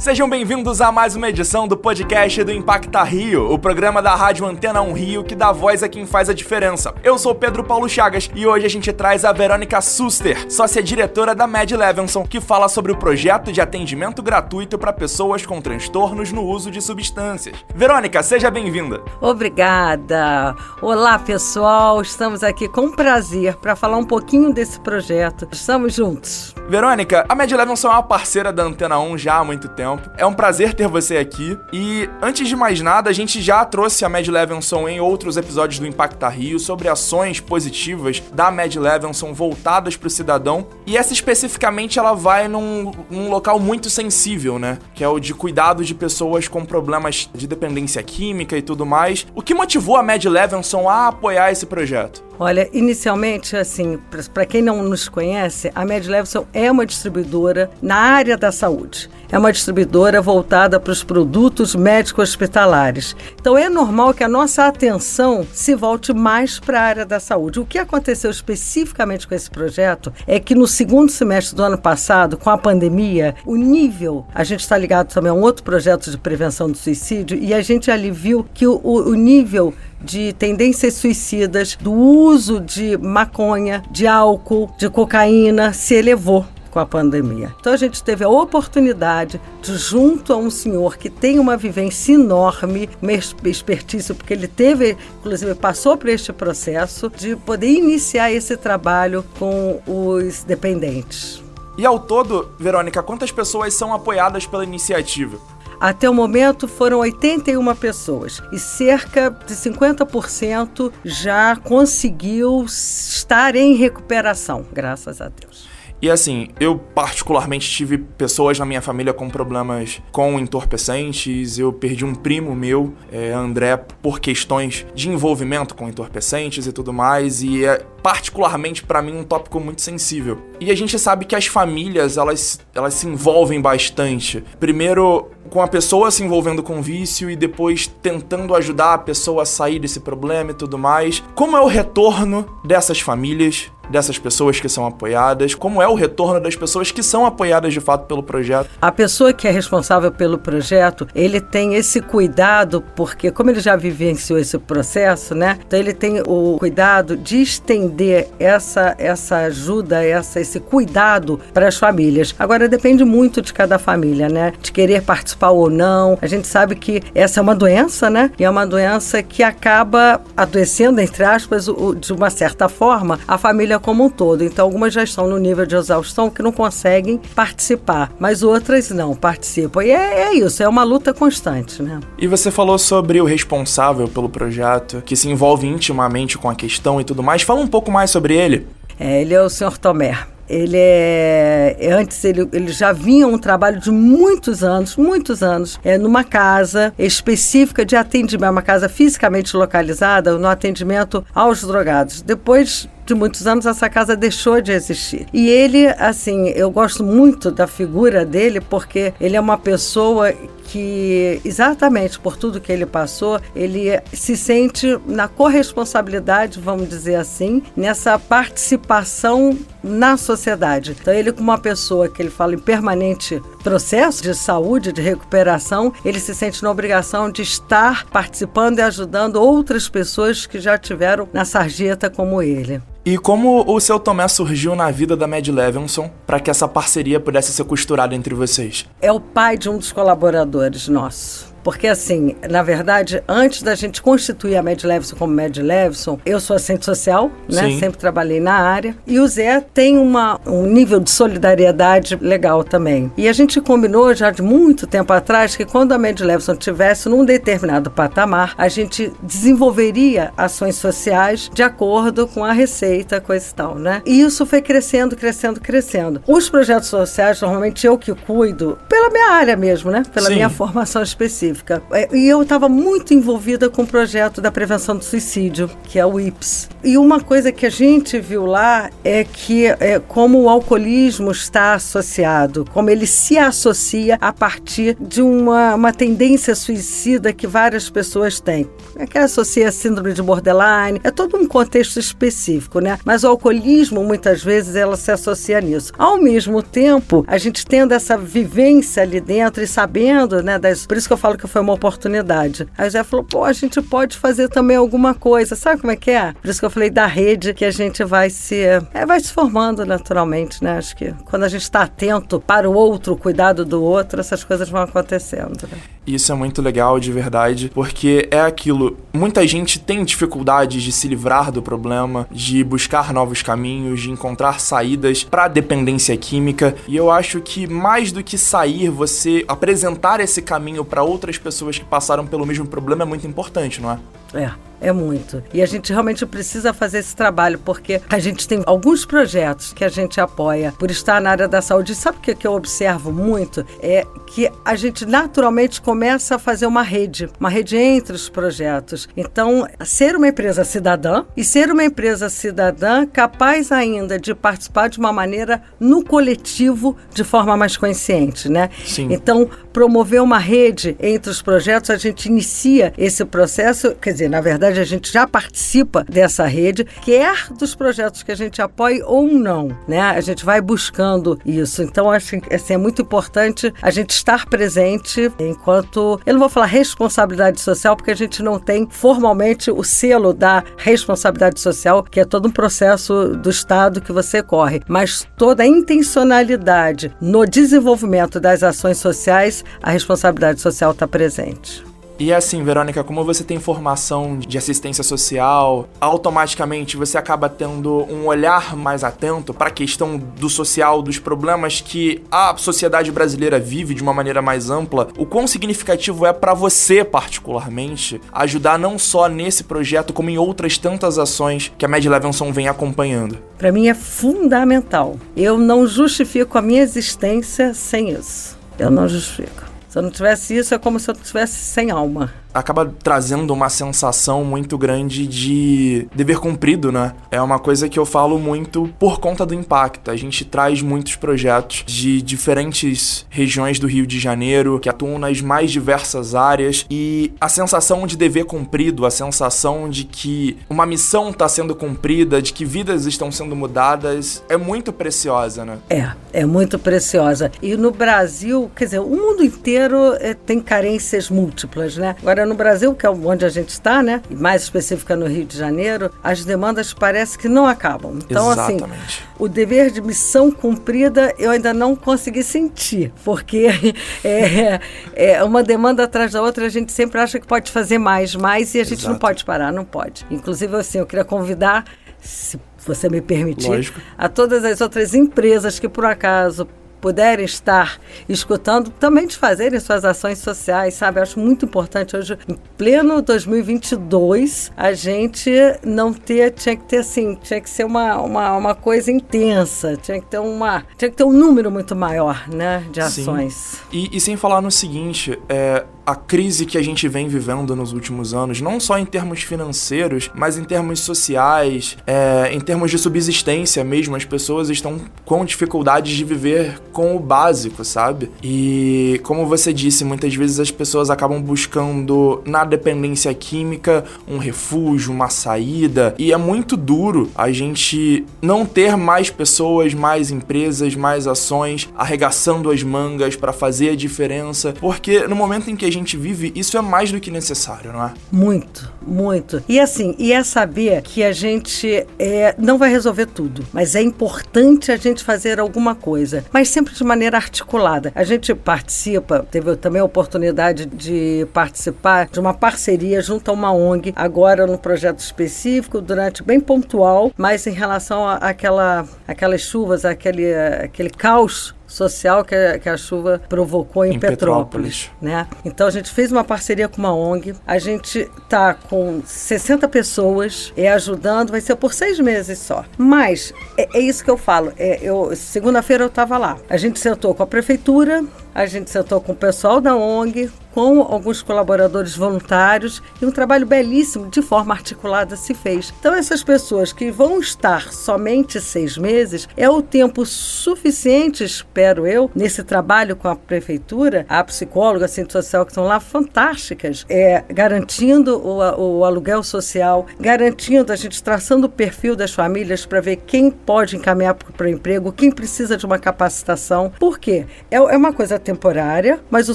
Sejam bem-vindos a mais uma edição do podcast do Impacta Rio, o programa da Rádio Antena 1 Rio que dá voz a quem faz a diferença. Eu sou Pedro Paulo Chagas e hoje a gente traz a Verônica Suster, sócia-diretora da Med Levinson, que fala sobre o projeto de atendimento gratuito para pessoas com transtornos no uso de substâncias. Verônica, seja bem-vinda. Obrigada. Olá, pessoal. Estamos aqui com prazer para falar um pouquinho desse projeto. Estamos juntos. Verônica, a Med Levinson é uma parceira da Antena 1 já há muito tempo tempo. É um prazer ter você aqui. E antes de mais nada, a gente já trouxe a Mad Levinson em outros episódios do Impacta Rio sobre ações positivas da Mad Levinson voltadas para o cidadão. E essa especificamente ela vai num, num local muito sensível, né? Que é o de cuidado de pessoas com problemas de dependência química e tudo mais. O que motivou a Mad Levinson a apoiar esse projeto? Olha, inicialmente, assim, para quem não nos conhece, a Med Levinson é uma distribuidora na área da saúde. É uma distribuidora voltada para os produtos médicos hospitalares. Então é normal que a nossa atenção se volte mais para a área da saúde. O que aconteceu especificamente com esse projeto é que no segundo semestre do ano passado, com a pandemia, o nível, a gente está ligado também a um outro projeto de prevenção do suicídio, e a gente ali viu que o, o nível de tendências suicidas, do uso de maconha, de álcool, de cocaína se elevou com a pandemia. Então a gente teve a oportunidade de, junto a um senhor que tem uma vivência enorme, uma expertise, porque ele teve, inclusive passou por este processo, de poder iniciar esse trabalho com os dependentes. E ao todo, Verônica, quantas pessoas são apoiadas pela iniciativa? Até o momento foram 81 pessoas e cerca de 50% já conseguiu estar em recuperação, graças a Deus. E assim, eu particularmente tive pessoas na minha família com problemas com entorpecentes. Eu perdi um primo meu, é, André, por questões de envolvimento com entorpecentes e tudo mais. E é particularmente para mim um tópico muito sensível. E a gente sabe que as famílias, elas, elas se envolvem bastante. Primeiro com a pessoa se envolvendo com vício e depois tentando ajudar a pessoa a sair desse problema e tudo mais. Como é o retorno dessas famílias dessas pessoas que são apoiadas? Como é o retorno das pessoas que são apoiadas de fato pelo projeto? A pessoa que é responsável pelo projeto, ele tem esse cuidado, porque como ele já vivenciou esse processo, né? Então ele tem o cuidado de estender essa, essa ajuda, essa, esse cuidado para as famílias. Agora depende muito de cada família, né? De querer participar ou não. A gente sabe que essa é uma doença, né? E é uma doença que acaba adoecendo, entre aspas, de uma certa forma, a família como um todo. Então, algumas já estão no nível de exaustão que não conseguem participar, mas outras não participam. E é, é isso, é uma luta constante, né? E você falou sobre o responsável pelo projeto, que se envolve intimamente com a questão e tudo mais. Fala um pouco mais sobre ele. É, ele é o Sr. Tomé. Ele é. Antes ele, ele já vinha um trabalho de muitos anos, muitos anos, é, numa casa específica de atendimento, uma casa fisicamente localizada no atendimento aos drogados. Depois de muitos anos essa casa deixou de existir. E ele, assim, eu gosto muito da figura dele porque ele é uma pessoa que, exatamente por tudo que ele passou, ele se sente na corresponsabilidade, vamos dizer assim, nessa participação na sociedade. Então, ele, como uma pessoa que ele fala em permanente processo de saúde, de recuperação, ele se sente na obrigação de estar participando e ajudando outras pessoas que já tiveram na sarjeta como ele. E como o seu Tomé surgiu na vida da Mad Levinson para que essa parceria pudesse ser costurada entre vocês? É o pai de um dos colaboradores nossos. Porque, assim, na verdade, antes da gente constituir a Med Levison como Med Levison, eu sou assistente social, né? Sim. Sempre trabalhei na área. E o Zé tem uma, um nível de solidariedade legal também. E a gente combinou já de muito tempo atrás que quando a Med Levison estivesse num determinado patamar, a gente desenvolveria ações sociais de acordo com a receita, coisa e tal, né? E isso foi crescendo, crescendo, crescendo. Os projetos sociais, normalmente eu que cuido, pela minha área mesmo, né? Pela Sim. minha formação específica É, e eu estava muito envolvida com o projeto da prevenção do suicídio, que é o IPS. E uma coisa que a gente viu lá é que é, como o alcoolismo está associado, como ele se associa a partir de uma, uma tendência suicida que várias pessoas têm. É que associa a síndrome de borderline, é todo um contexto específico, né? Mas o alcoolismo, muitas vezes, ela se associa nisso. Ao mesmo tempo, a gente tendo essa vivência ali dentro e sabendo, né? Das... Por isso que eu falo que foi uma oportunidade. Aí o Zé falou, pô, a gente pode fazer também alguma coisa. Sabe como é que é? Por isso que eu falei da rede que a gente vai se... É, vai se formando naturalmente, né? Acho que quando a gente está atento para o outro, cuidado do outro, essas coisas vão acontecendo, né? Isso é muito legal, de verdade, porque é aquilo. Muita gente tem dificuldade de se livrar do problema, de buscar novos caminhos, de encontrar saídas para dependência química. E eu acho que mais do que sair, você apresentar esse caminho para outras pessoas que passaram pelo mesmo problema é muito importante, não é? É. É muito. E a gente realmente precisa fazer esse trabalho, porque a gente tem alguns projetos que a gente apoia por estar na área da saúde. E sabe o que eu observo muito? É que a gente naturalmente começa a fazer uma rede, uma rede entre os projetos. Então, ser uma empresa cidadã e ser uma empresa cidadã capaz ainda de participar de uma maneira no coletivo de forma mais consciente, né? Sim. Então, promover uma rede entre os projetos, a gente inicia esse processo, quer dizer, na verdade, a gente já participa dessa rede, quer dos projetos que a gente apoie ou não, né? A gente vai buscando isso. Então, acho que assim, é muito importante a gente estar presente enquanto. Eu não vou falar responsabilidade social, porque a gente não tem formalmente o selo da responsabilidade social, que é todo um processo do Estado que você corre, mas toda a intencionalidade no desenvolvimento das ações sociais, a responsabilidade social está presente. E assim, Verônica, como você tem formação de assistência social, automaticamente você acaba tendo um olhar mais atento para a questão do social, dos problemas que a sociedade brasileira vive de uma maneira mais ampla. O quão significativo é para você, particularmente, ajudar não só nesse projeto, como em outras tantas ações que a Mad Levinson vem acompanhando? Para mim é fundamental. Eu não justifico a minha existência sem isso. Eu não justifico. Se eu não tivesse isso, é como se eu estivesse sem alma acaba trazendo uma sensação muito grande de dever cumprido, né? É uma coisa que eu falo muito por conta do impacto. A gente traz muitos projetos de diferentes regiões do Rio de Janeiro que atuam nas mais diversas áreas e a sensação de dever cumprido, a sensação de que uma missão está sendo cumprida, de que vidas estão sendo mudadas, é muito preciosa, né? É, é muito preciosa. E no Brasil, quer dizer, o mundo inteiro é, tem carências múltiplas, né? Agora Agora, no Brasil, que é onde a gente está, né? E mais específica no Rio de Janeiro, as demandas parece que não acabam. Então, assim, Exatamente. assim, o dever de missão cumprida eu ainda não consegui sentir, porque é, é uma demanda atrás da outra, a gente sempre acha que pode fazer mais, mais, e a gente Exato. não pode parar, não pode. Inclusive, assim, eu queria convidar se você me permitir, Lógico. a todas as outras empresas que por acaso puderem estar escutando, também de fazerem suas ações sociais, sabe? Eu acho muito importante hoje, em pleno 2022, a gente não ter, tinha que ter assim, tinha que ser uma, uma, uma coisa intensa, tinha que ter uma, tinha que ter um número muito maior, né, de ações. E, e, sem falar no seguinte, é, a crise que a gente vem vivendo nos últimos anos, não só em termos financeiros, mas em termos sociais, é, em termos de subsistência mesmo, as pessoas estão com dificuldades de viver com o básico, sabe? E como você disse, muitas vezes as pessoas acabam buscando na dependência química um refúgio, uma saída, e é muito duro a gente não ter mais pessoas, mais empresas, mais ações arregaçando as mangas para fazer a diferença, porque no momento em que a gente vive, isso é mais do que necessário, não é? Muito, muito. E assim, e é saber que a gente é, não vai resolver tudo, mas é importante a gente fazer alguma coisa. Mas sempre de maneira articulada. A gente participa, teve também a oportunidade de participar de uma parceria junto a uma ONG, agora no projeto específico, durante bem pontual, mas em relação àquela, aquelas chuvas, aquele, aquele caos social que a, que a chuva provocou em, em Petrópolis, Petrópolis, né? Então a gente fez uma parceria com uma ONG, a gente tá com 60 pessoas é, ajudando, vai ser por seis meses só. Mas é, é isso que eu falo. É, eu segunda-feira eu estava lá. A gente sentou com a prefeitura, a gente sentou com o pessoal da ONG, com alguns colaboradores voluntários e um trabalho belíssimo de forma articulada se fez. Então, essas pessoas que vão estar somente seis meses é o tempo suficiente, espero eu, nesse trabalho com a prefeitura, a psicóloga, a ciência social que estão lá fantásticas, é, garantindo o, o aluguel social, garantindo a gente traçando o perfil das famílias para ver quem pode encaminhar para o emprego, quem precisa de uma capacitação. Por quê? É, é uma coisa temporária, mas o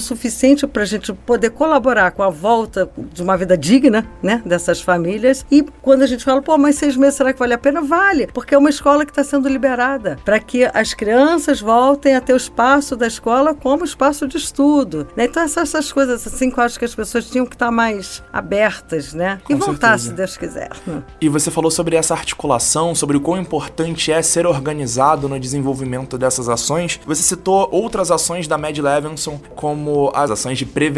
suficiente para a gente poder colaborar com a volta de uma vida digna, né, dessas famílias. E quando a gente fala, pô, mas seis meses será que vale a pena? Vale, porque é uma escola que está sendo liberada para que as crianças voltem a ter o espaço da escola como espaço de estudo. Né? Então, essas, essas coisas assim que eu acho que as pessoas tinham que estar tá mais abertas, né? E com voltar, certeza. se Deus quiser. E você falou sobre essa articulação, sobre o quão importante é ser organizado no desenvolvimento dessas ações. Você citou outras ações da Mad Levinson, como as ações de prevenção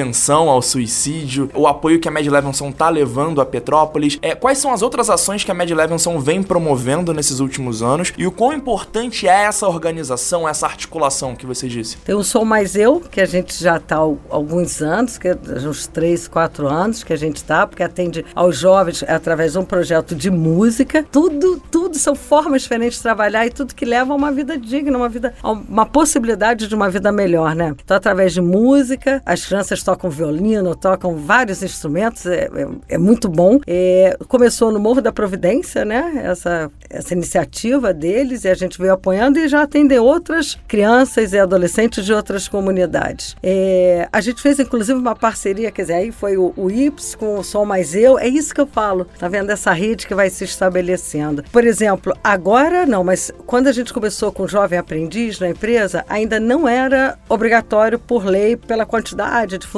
ao suicídio, o apoio que a Mad Levinson está levando a Petrópolis. É, quais são as outras ações que a Mad Levinson vem promovendo nesses últimos anos e o quão importante é essa organização, essa articulação que você disse? O Sou Mais Eu, que a gente já está há alguns anos, que é uns 3, 4 anos que a gente está, porque atende aos jovens através de um projeto de música. Tudo, tudo são formas diferentes de trabalhar e tudo que leva a uma vida digna, uma vida, uma possibilidade de uma vida melhor, né? Então, através de música, as crianças tocam violino, tocam vários instrumentos, é, é, é muito bom. É, começou no Morro da Providência, né? Essa, essa iniciativa deles e a gente veio apoiando e já atende outras crianças e adolescentes de outras comunidades. É, a gente fez, inclusive, uma parceria, quer dizer, aí foi o, o IPS com o Som Mais Eu, é isso que eu falo, tá vendo? Essa rede que vai se estabelecendo. Por exemplo, agora não, mas quando a gente começou com o Jovem Aprendiz na empresa, ainda não era obrigatório por lei, pela quantidade de funcionários,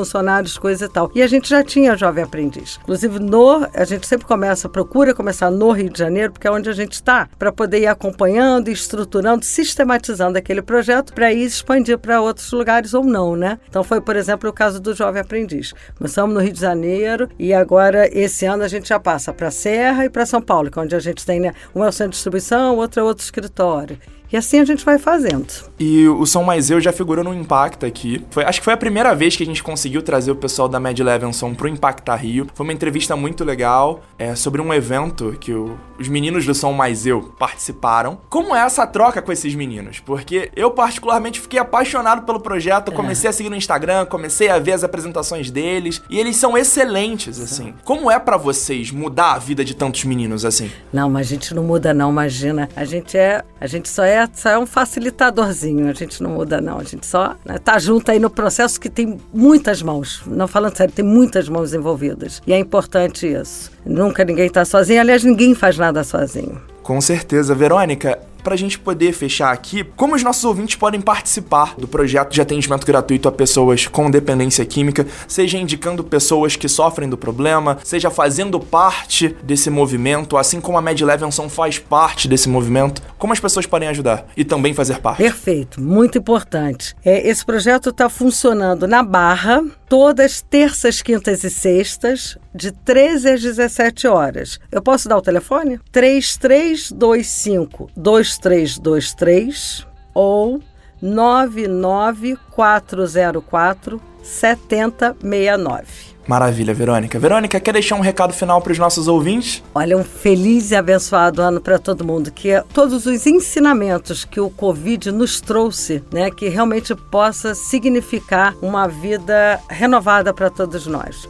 coisa e tal. E a gente já tinha Jovem Aprendiz. Inclusive, no, a gente sempre começa, procura começar no Rio de Janeiro, porque é onde a gente está, para poder ir acompanhando, estruturando, sistematizando aquele projeto para ir expandir para outros lugares ou não, né? Então foi, por exemplo, o caso do Jovem Aprendiz. Começamos no Rio de Janeiro e agora, esse ano, a gente já passa para Serra e para São Paulo, que é onde a gente tem, né? Um é o centro de distribuição, outro é outro escritório. E assim a gente vai fazendo. E o Som Mais Eu já figurou no Impacta aqui. Foi, acho que foi a primeira vez que a gente conseguiu trazer o pessoal da Mad Levinson pro Impacta Rio. Foi uma entrevista muito legal é, sobre um evento que o, os meninos do Som Mais Eu participaram. Como é essa troca com esses meninos? Porque eu, particularmente, fiquei apaixonado pelo projeto. É. Comecei a seguir no Instagram, comecei a ver as apresentações deles. E eles são excelentes, assim. Como é para vocês mudar a vida de tantos meninos assim? Não, mas a gente não muda, não, imagina. A gente é. A gente só é é um facilitadorzinho, a gente não muda não, a gente só né, tá junto aí no processo que tem muitas mãos, não falando sério, tem muitas mãos envolvidas. E é importante isso. Nunca ninguém está sozinho, aliás, ninguém faz nada sozinho. Com certeza. Verônica, para a gente poder fechar aqui, como os nossos ouvintes podem participar do projeto de atendimento gratuito a pessoas com dependência química, seja indicando pessoas que sofrem do problema, seja fazendo parte desse movimento, assim como a Mad Levinson faz parte desse movimento, como as pessoas podem ajudar e também fazer parte? Perfeito, muito importante. É, esse projeto está funcionando na Barra, todas terças, quintas e sextas, de 13 às 17 horas. Eu posso dar o telefone? 3325 2323 ou 99404 7069. Maravilha, Verônica. Verônica, quer deixar um recado final para os nossos ouvintes? Olha, um feliz e abençoado ano para todo mundo. Que todos os ensinamentos que o Covid nos trouxe, né, que realmente possa significar uma vida renovada para todos nós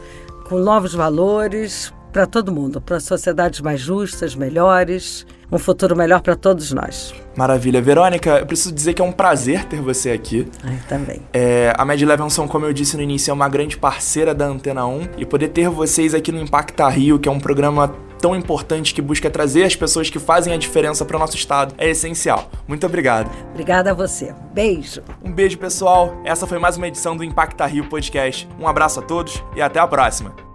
com novos valores para todo mundo, para sociedades mais justas, melhores, um futuro melhor para todos nós. Maravilha. Verônica, eu preciso dizer que é um prazer ter você aqui. Eu também. É, a Mad Levinson, como eu disse no início, é uma grande parceira da Antena 1 e poder ter vocês aqui no Impacta Rio, que é um programa tão importante que busca trazer as pessoas que fazem a diferença para o nosso estado é essencial. Muito obrigado. Obrigada a você. Beijo. Um beijo, pessoal. Essa foi mais uma edição do Impacta Rio Podcast. Um abraço a todos e até a próxima.